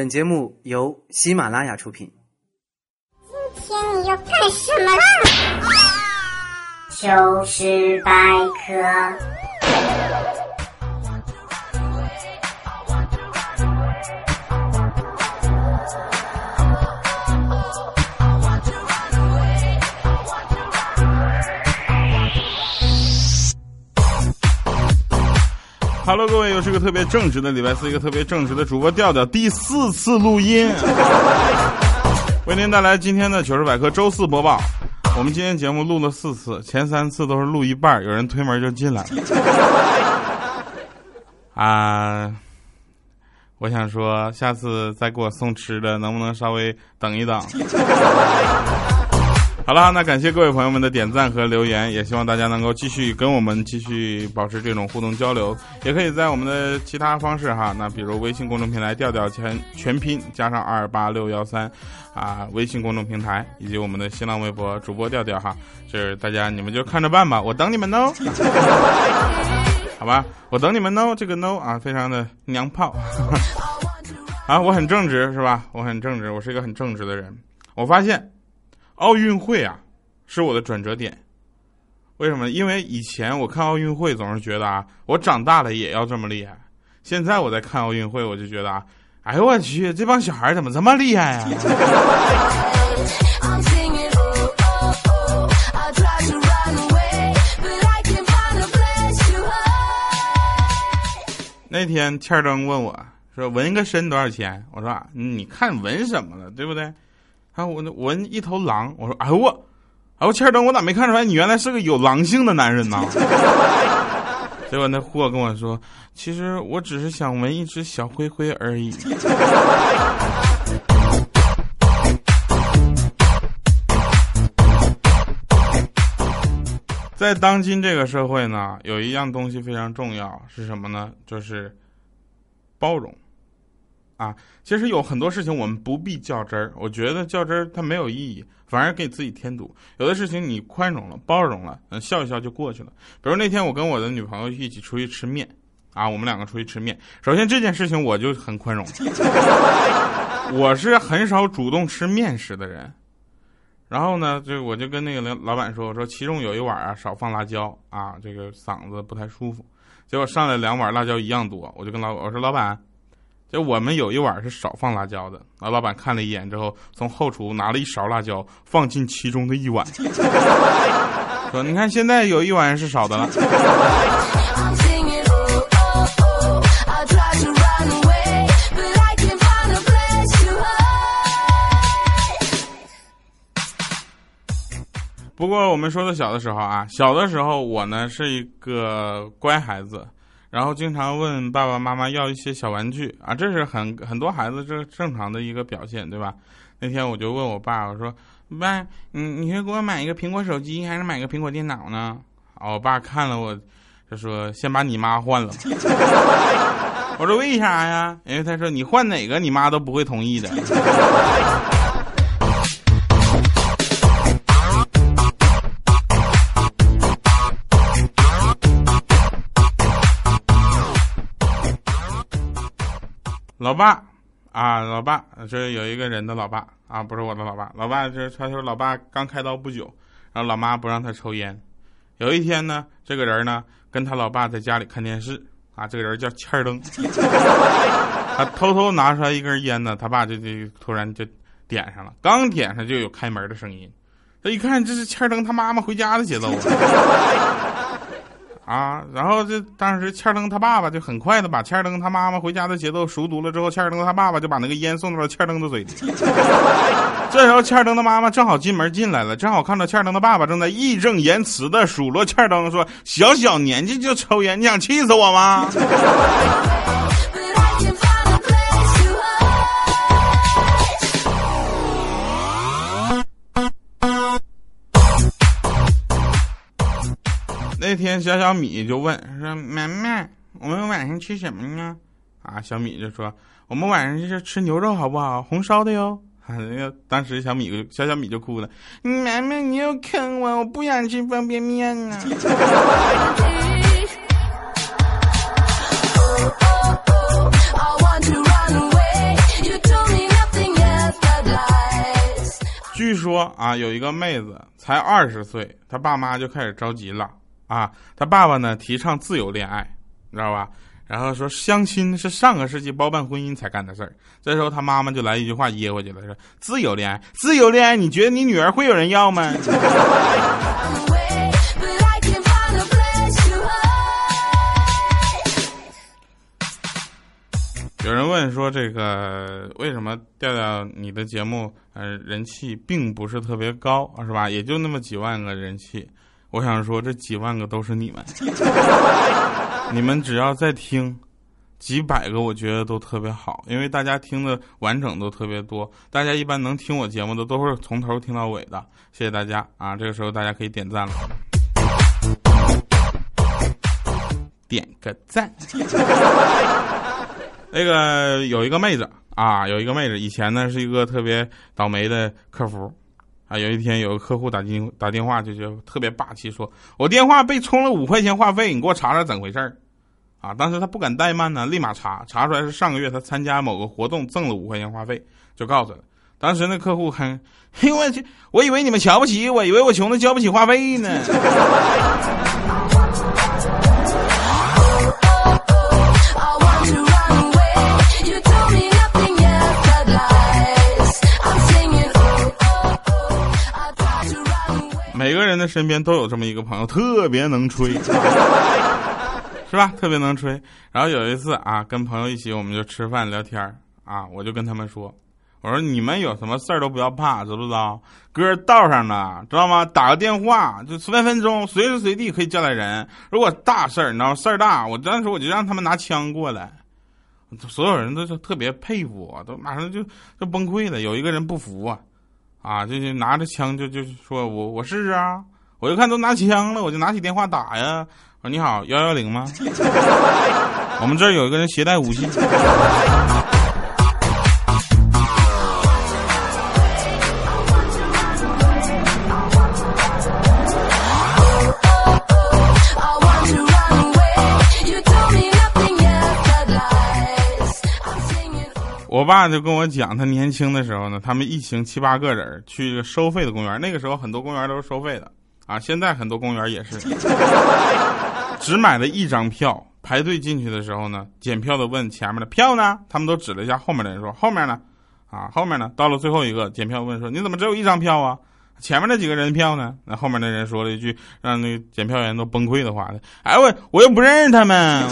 本节目由喜马拉雅出品。今天你要干什么啦？糗事百科。Hello，各位，又是个特别正直的礼拜四，一个特别正直的主播调调，第四次录音，为您带来今天的糗事百科周四播报。我们今天节目录了四次，前三次都是录一半，有人推门就进来了。啊，我想说，下次再给我送吃的，能不能稍微等一等？好了，那感谢各位朋友们的点赞和留言，也希望大家能够继续跟我们继续保持这种互动交流，也可以在我们的其他方式哈，那比如微信公众平台调调全全拼加上二八六幺三啊，微信公众平台以及我们的新浪微博主播调调哈，就是大家你们就看着办吧，我等你们哦，好吧，我等你们哦，这个 no 啊，非常的娘炮 啊，我很正直是吧？我很正直，我是一个很正直的人，我发现。奥运会啊，是我的转折点。为什么？因为以前我看奥运会总是觉得啊，我长大了也要这么厉害。现在我在看奥运会，我就觉得啊，哎呦我去，这帮小孩怎么这么厉害呀、那天欠儿登问我说：“纹个身多少钱？”我说：“，你看纹什么了，对不对？”啊，我那纹一头狼，我说，哎呦我，哎我欠灯，我咋没看出来你原来是个有狼性的男人呢？结果那货跟我说，其实我只是想纹一只小灰灰而已。在当今这个社会呢，有一样东西非常重要，是什么呢？就是包容。啊，其实有很多事情我们不必较真儿，我觉得较真儿它没有意义，反而给自己添堵。有的事情你宽容了、包容了，笑一笑就过去了。比如那天我跟我的女朋友一起出去吃面，啊，我们两个出去吃面。首先这件事情我就很宽容，我是很少主动吃面食的人。然后呢，就我就跟那个老老板说，我说其中有一碗啊少放辣椒啊，这个嗓子不太舒服。结果上来两碗辣椒一样多，我就跟老我说老板。就我们有一碗是少放辣椒的，啊，老板看了一眼之后，从后厨拿了一勺辣椒放进其中的一碗，说：“你看现在有一碗是少的了。”不过我们说的小的时候啊，小的时候我呢是一个乖孩子。然后经常问爸爸妈妈要一些小玩具啊，这是很很多孩子这正常的一个表现，对吧？那天我就问我爸，我说：“爸，你你是给我买一个苹果手机，还是买个苹果电脑呢？”啊，我爸看了我，他说：“先把你妈换了。”我说：“为啥呀？”因为他说：“你换哪个，你妈都不会同意的。”老爸，啊，老爸，这有一个人的老爸啊，不是我的老爸。老爸就是他说，老爸刚开刀不久，然后老妈不让他抽烟。有一天呢，这个人呢跟他老爸在家里看电视啊，这个人叫欠儿登，他偷偷拿出来一根烟呢，他爸就就突然就点上了，刚点上就有开门的声音。他一看，这是欠儿登他妈妈回家的节奏啊。然后这当时欠灯他爸爸就很快的把欠灯他妈妈回家的节奏熟读了之后，欠灯他爸爸就把那个烟送到了欠灯的嘴里。这时候欠灯的妈妈正好进门进来了，正好看到欠灯的爸爸正在义正言辞的数落欠灯说：“小小年纪就抽烟，你想气死我吗？”那天小小米就问他说：“妈妈，我们晚上吃什么呢？”啊，小米就说：“我们晚上就是吃牛肉好不好？红烧的哟。”当时小米小小米就哭了：“妈妈，你又坑我，我不想吃方便面啊！” 据说啊，有一个妹子才二十岁，她爸妈就开始着急了。啊。他爸爸呢提倡自由恋爱，你知道吧？然后说相亲是上个世纪包办婚姻才干的事儿。这时候他妈妈就来一句话噎回去了，说自由恋爱，自由恋爱，你觉得你女儿会有人要吗？有人问说这个为什么调调你的节目呃人气并不是特别高是吧？也就那么几万个人气。我想说，这几万个都是你们，你们只要再听几百个，我觉得都特别好，因为大家听的完整都特别多。大家一般能听我节目的，都是从头听到尾的。谢谢大家啊！这个时候大家可以点赞了，点个赞。那个有一个妹子啊，有一个妹子，以前呢是一个特别倒霉的客服。啊，有一天有个客户打进打电话，就就特别霸气，说我电话被充了五块钱话费，你给我查查怎回事儿。啊，当时他不敢怠慢呢，立马查，查出来是上个月他参加某个活动赠了五块钱话费，就告诉了。当时那客户哼，嘿我去，我以为你们瞧不起我，以为我穷的交不起话费呢。的身边都有这么一个朋友，特别能吹，是吧？特别能吹。然后有一次啊，跟朋友一起，我们就吃饭聊天啊，我就跟他们说：“我说你们有什么事儿都不要怕，知不知道？哥道上呢，知道吗？打个电话就分分钟，随时随地可以叫来人。如果大事儿，你知道事儿大，我当时我就让他们拿枪过来，所有人都是特别佩服我，都马上就就崩溃了。有一个人不服啊。”啊，就就拿着枪就就说我我试试啊！我就看都拿枪了，我就拿起电话打呀。我说你好，幺幺零吗？我们这儿有一个人携带武器。我爸就跟我讲，他年轻的时候呢，他们一行七八个人去收费的公园。那个时候很多公园都是收费的啊，现在很多公园也是。只买了一张票，排队进去的时候呢，检票的问前面的票呢，他们都指了一下后面的人说后面呢，啊后面呢，到了最后一个检票问说你怎么只有一张票啊？前面那几个人票呢？那后面的人说了一句让那检票员都崩溃的话，哎我我又不认识他们。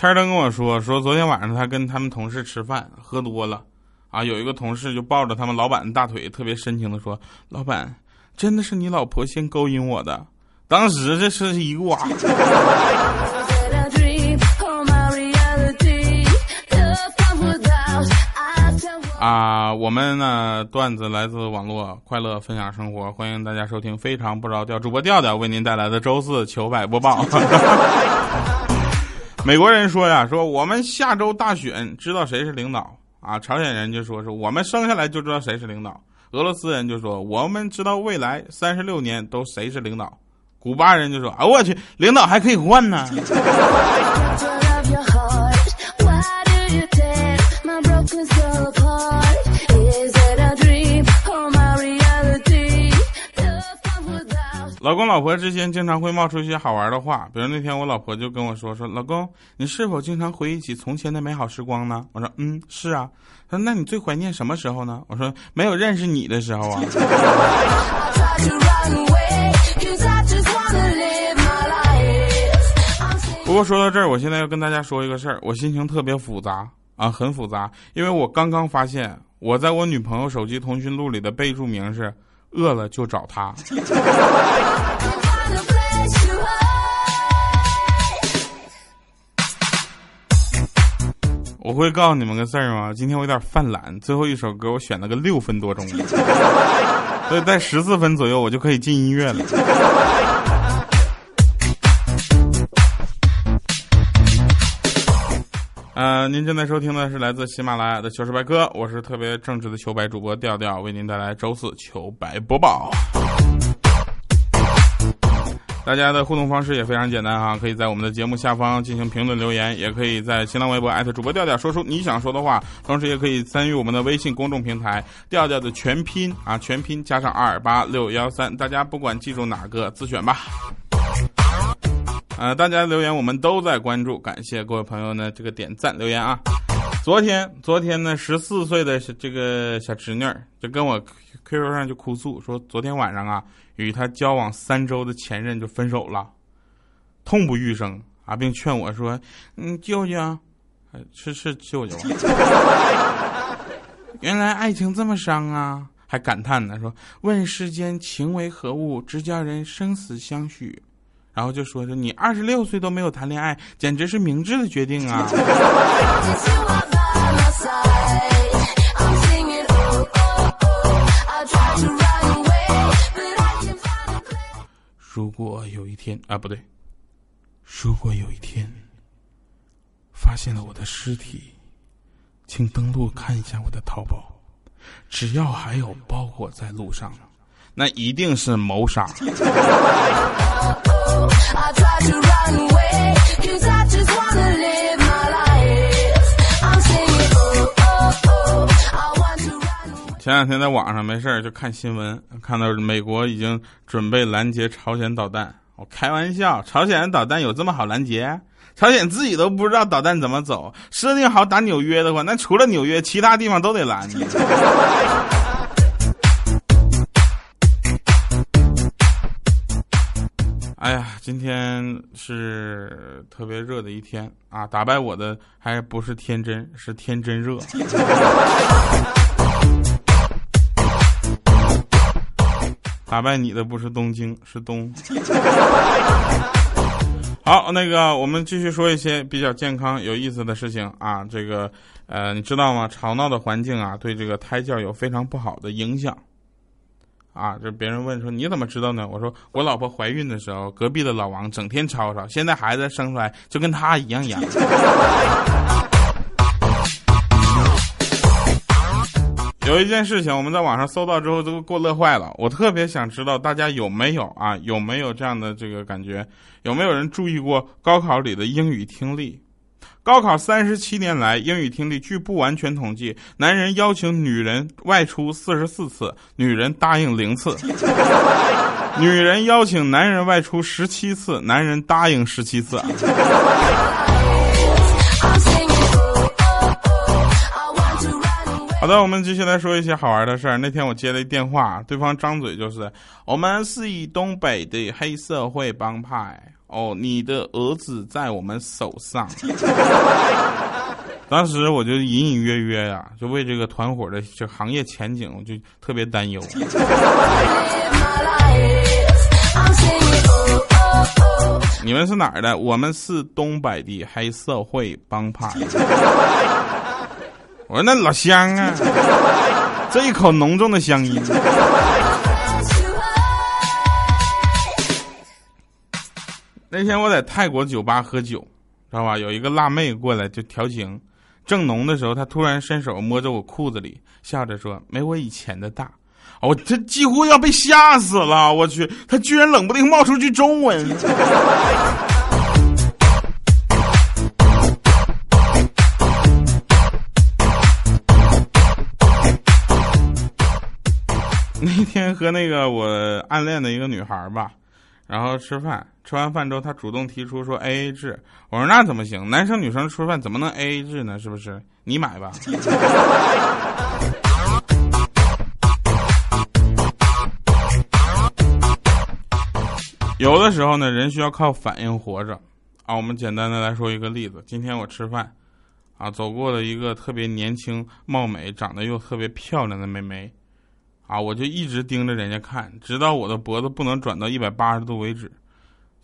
千登跟我说，说昨天晚上他跟他们同事吃饭，喝多了，啊，有一个同事就抱着他们老板的大腿，特别深情的说：“老板，真的是你老婆先勾引我的。”当时这是一哇。啊，我们呢段子来自网络，快乐分享生活，欢迎大家收听非常不着调主播调调为您带来的周四糗百播报。美国人说呀，说我们下周大选知道谁是领导啊。朝鲜人就说说我们生下来就知道谁是领导。俄罗斯人就说我们知道未来三十六年都谁是领导。古巴人就说啊，我去，领导还可以换呢。老公老婆之间经常会冒出一些好玩的话，比如那天我老婆就跟我说说，老公，你是否经常回忆起从前的美好时光呢？我说，嗯，是啊。他说，那你最怀念什么时候呢？我说，没有认识你的时候啊。不过说到这儿，我现在要跟大家说一个事儿，我心情特别复杂啊，很复杂，因为我刚刚发现我在我女朋友手机通讯录里的备注名是。饿了就找他。我会告诉你们个事儿吗？今天我有点犯懒，最后一首歌我选了个六分多钟，所以在十四分左右我就可以进音乐了。呃，您正在收听的是来自喜马拉雅的糗事百科，我是特别正直的糗白主播调调，为您带来周四糗白播报。大家的互动方式也非常简单哈，可以在我们的节目下方进行评论留言，也可以在新浪微博艾特主播调调说出你想说的话，同时也可以参与我们的微信公众平台调调的全拼啊，全拼加上二八六幺三，大家不管记住哪个自选吧。呃，大家留言我们都在关注，感谢各位朋友呢这个点赞留言啊。昨天昨天呢，十四岁的这个小侄女就跟我 QQ 上就哭诉说，昨天晚上啊。与他交往三周的前任就分手了，痛不欲生啊，并劝我说：“嗯，舅舅，是是舅舅，原来爱情这么伤啊！”还感叹呢，说：“问世间情为何物，直叫人生死相许。”然后就说：“说你二十六岁都没有谈恋爱，简直是明智的决定啊！” 如果有一天啊，不对，如果有一天发现了我的尸体，请登录看一下我的淘宝，只要还有包裹在路上，那一定是谋杀。前两天在网上没事就看新闻，看到美国已经准备拦截朝鲜导弹。我开玩笑，朝鲜导弹有这么好拦截？朝鲜自己都不知道导弹怎么走。设定好打纽约的话，那除了纽约，其他地方都得拦。哎呀，今天是特别热的一天啊！打败我的还不是天真，是天真热。打败你的不是东京，是东。好，那个我们继续说一些比较健康、有意思的事情啊。这个，呃，你知道吗？吵闹的环境啊，对这个胎教有非常不好的影响。啊，就别人问说你怎么知道呢？我说我老婆怀孕的时候，隔壁的老王整天吵吵，现在孩子生出来就跟他一样样。有一件事情，我们在网上搜到之后都给我乐坏了。我特别想知道大家有没有啊，有没有这样的这个感觉？有没有人注意过高考里的英语听力？高考三十七年来，英语听力据不完全统计，男人邀请女人外出四十四次，女人答应零次；女人邀请男人外出十七次，男人答应十七次。好的，我们继续来说一些好玩的事儿。那天我接了一电话，对方张嘴就是：“我们是以东北的黑社会帮派哦，你的儿子在我们手上。”当时我就隐隐约约呀，就为这个团伙的这行业前景，我就特别担忧。你们是哪儿的？我们是东北的黑社会帮派。我说那老乡啊，这一口浓重的乡音。那天我在泰国酒吧喝酒，知道吧？有一个辣妹过来就调情，正浓的时候，她突然伸手摸着我裤子里，笑着说：“没我以前的大。”我这几乎要被吓死了！我去，她居然冷不丁冒出句中文。那天和那个我暗恋的一个女孩吧，然后吃饭，吃完饭之后，他主动提出说 A A 制，我说那怎么行？男生女生吃饭怎么能 A A 制呢？是不是？你买吧。有的时候呢，人需要靠反应活着啊。我们简单的来说一个例子，今天我吃饭，啊，走过了一个特别年轻貌美、长得又特别漂亮的妹妹。啊！我就一直盯着人家看，直到我的脖子不能转到一百八十度为止。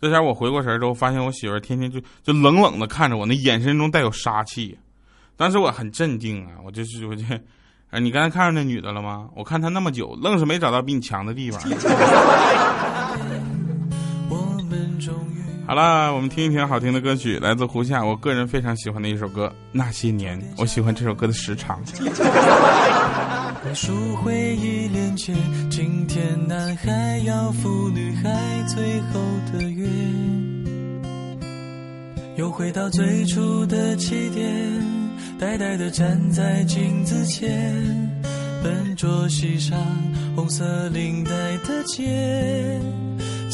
这下我回过神之后，发现我媳妇天天就就冷冷的看着我，那眼神中带有杀气。当时我很镇定啊，我就是我就，哎，你刚才看上那女的了吗？我看她那么久，愣是没找到比你强的地方。好了，我们听一听好听的歌曲，来自胡夏，我个人非常喜欢的一首歌《那些年》，我喜欢这首歌的时长。数回忆连结，今天男孩要赴女孩最后的约，又回到最初的起点，呆呆的站在镜子前，笨拙系上红色领带的结。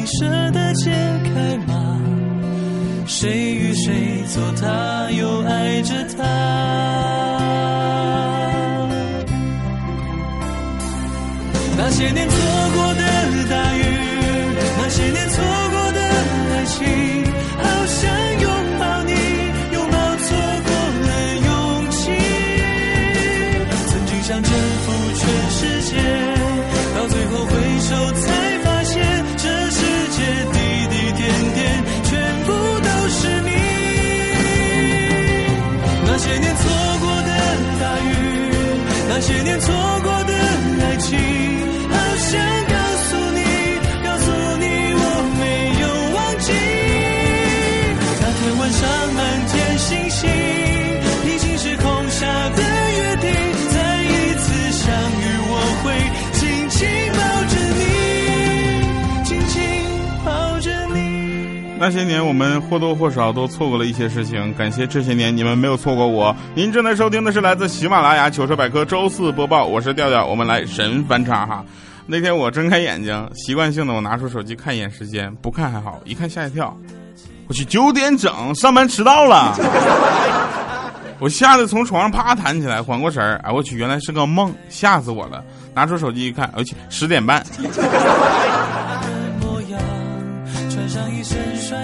你舍得解开吗？谁与谁做他，又爱着他？那些年错过的大雨，那些年错过的爱情，些年错那些年，我们或多或少都错过了一些事情。感谢这些年你们没有错过我。您正在收听的是来自喜马拉雅糗事百科周四播报，我是调调。我们来神翻叉哈。那天我睁开眼睛，习惯性的我拿出手机看一眼时间，不看还好，一看吓一跳。我去，九点整，上班迟到了。我吓得从床上啪弹起来，缓过神儿。哎，我去，原来是个梦，吓死我了。拿出手机一看，而且十点半。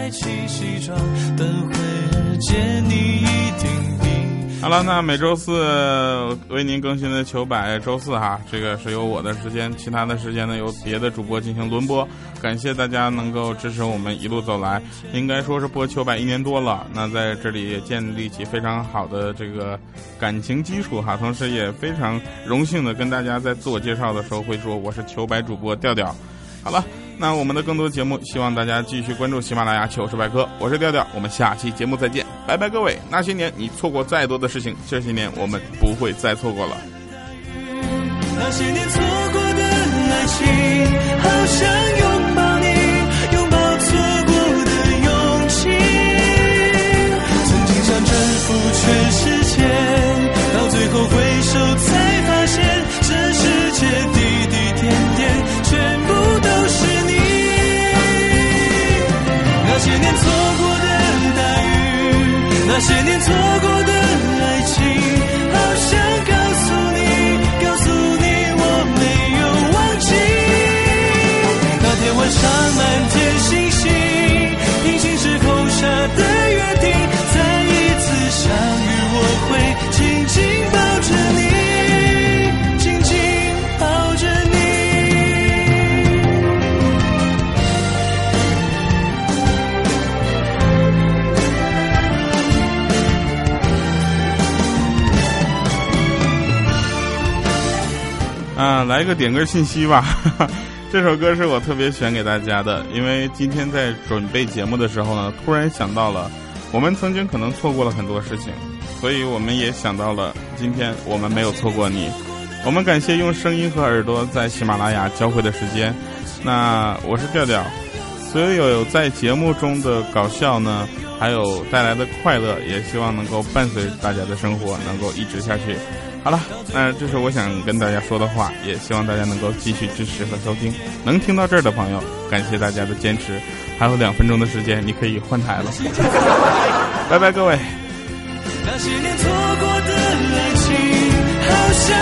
帅气西装，等会儿见你一定比。好了，那每周四为您更新的糗百周四哈，这个是由我的时间，其他的时间呢由别的主播进行轮播。感谢大家能够支持我们一路走来，应该说是播糗百一年多了，那在这里也建立起非常好的这个感情基础哈，同时也非常荣幸的跟大家在自我介绍的时候会说我是糗百主播调调。好了。那我们的更多节目，希望大家继续关注喜马拉雅糗事百科。我是调调，我们下期节目再见，拜拜各位。那些年你错过再多的事情，这些年我们不会再错过了。那些年错过的爱情，好想拥抱你，拥抱错过的勇气。曾经想征服全世界，到最后回首才那些年错过的来个点歌信息吧！这首歌是我特别选给大家的，因为今天在准备节目的时候呢，突然想到了我们曾经可能错过了很多事情，所以我们也想到了今天我们没有错过你。我们感谢用声音和耳朵在喜马拉雅交汇的时间。那我是调调，所有在节目中的搞笑呢，还有带来的快乐，也希望能够伴随大家的生活，能够一直下去。好了，那这是我想跟大家说的话，也希望大家能够继续支持和收听。能听到这儿的朋友，感谢大家的坚持。还有两分钟的时间，你可以换台了。拜拜，各位。那些年错过的爱情，好想